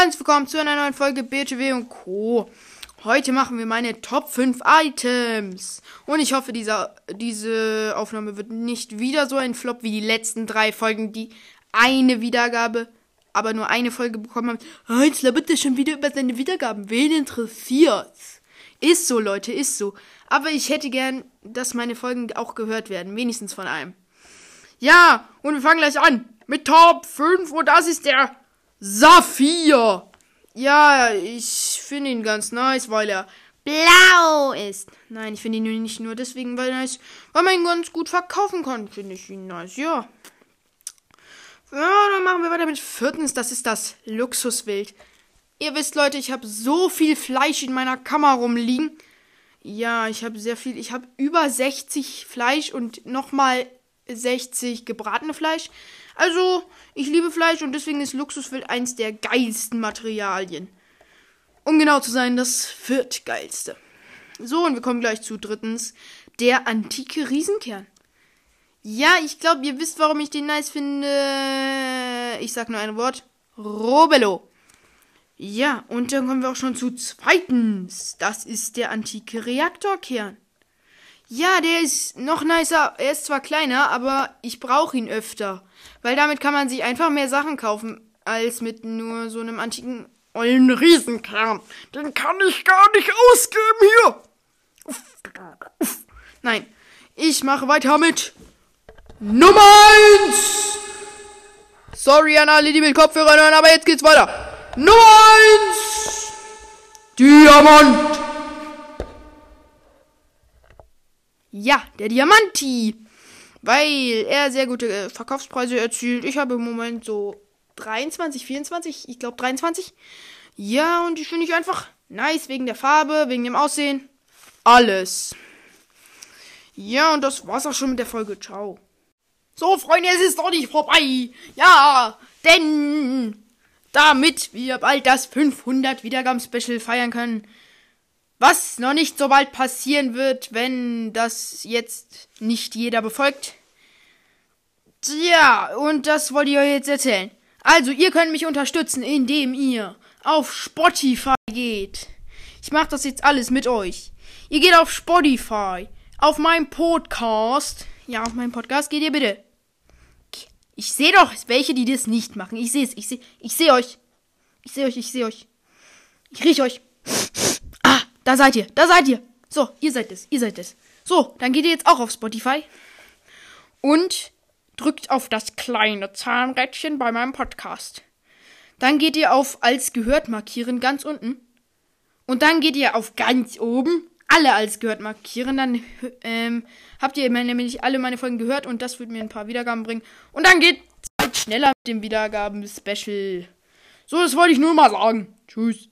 Herzlich willkommen zu einer neuen Folge BTW und Co. Heute machen wir meine Top 5 Items. Und ich hoffe, dieser, diese Aufnahme wird nicht wieder so ein Flop wie die letzten drei Folgen, die eine Wiedergabe, aber nur eine Folge bekommen haben. Labert er schon wieder über seine Wiedergaben. Wen interessiert's? Ist so, Leute, ist so. Aber ich hätte gern, dass meine Folgen auch gehört werden. Wenigstens von einem. Ja, und wir fangen gleich an mit Top 5 und das ist der Saphir. Ja, ich finde ihn ganz nice, weil er blau ist. Nein, ich finde ihn nicht nur deswegen, weil, nice, weil man ihn ganz gut verkaufen kann, finde ich ihn nice, ja. Ja, dann machen wir weiter mit viertens, das ist das Luxuswild. Ihr wisst, Leute, ich habe so viel Fleisch in meiner Kammer rumliegen. Ja, ich habe sehr viel. Ich habe über 60 Fleisch und nochmal 60 gebratene Fleisch. Also, ich liebe Fleisch und deswegen ist Luxuswild eins der geilsten Materialien. Um genau zu sein, das viertgeilste. So, und wir kommen gleich zu drittens. Der antike Riesenkern. Ja, ich glaube, ihr wisst, warum ich den nice finde. Ich sag nur ein Wort. Robelo. Ja, und dann kommen wir auch schon zu zweitens. Das ist der antike Reaktorkern. Ja, der ist noch nicer. Er ist zwar kleiner, aber ich brauche ihn öfter. Weil damit kann man sich einfach mehr Sachen kaufen, als mit nur so einem antiken ollen Riesenkern. Den kann ich gar nicht ausgeben hier. Uff, uff. Nein, ich mache weiter mit Nummer 1. Sorry an alle, die mit Kopfhörern hören, aber jetzt geht's weiter. Nummer 1. Diamant. Ja, der Diamanti. Weil er sehr gute äh, Verkaufspreise erzielt. Ich habe im Moment so 23, 24, ich glaube 23. Ja, und die finde ich einfach nice wegen der Farbe, wegen dem Aussehen. Alles. Ja, und das war's auch schon mit der Folge. Ciao. So, Freunde, es ist doch nicht vorbei. Ja, denn damit wir bald das 500 Wiedergaben-Special feiern können, was noch nicht so bald passieren wird, wenn das jetzt nicht jeder befolgt. Ja, und das wollte ich euch jetzt erzählen. Also, ihr könnt mich unterstützen, indem ihr auf Spotify geht. Ich mache das jetzt alles mit euch. Ihr geht auf Spotify, auf meinem Podcast. Ja, auf meinem Podcast geht ihr bitte. Ich sehe doch welche, die das nicht machen. Ich sehe es, ich sehe, ich sehe euch. Ich sehe euch, ich sehe euch. Ich rieche euch. Da seid ihr, da seid ihr. So, ihr seid es, ihr seid es. So, dann geht ihr jetzt auch auf Spotify und drückt auf das kleine Zahnrädchen bei meinem Podcast. Dann geht ihr auf als gehört markieren ganz unten. Und dann geht ihr auf ganz oben alle als gehört markieren. Dann ähm, habt ihr nämlich alle meine Folgen gehört und das wird mir ein paar Wiedergaben bringen. Und dann geht es schneller mit dem Wiedergaben-Special. So, das wollte ich nur mal sagen. Tschüss.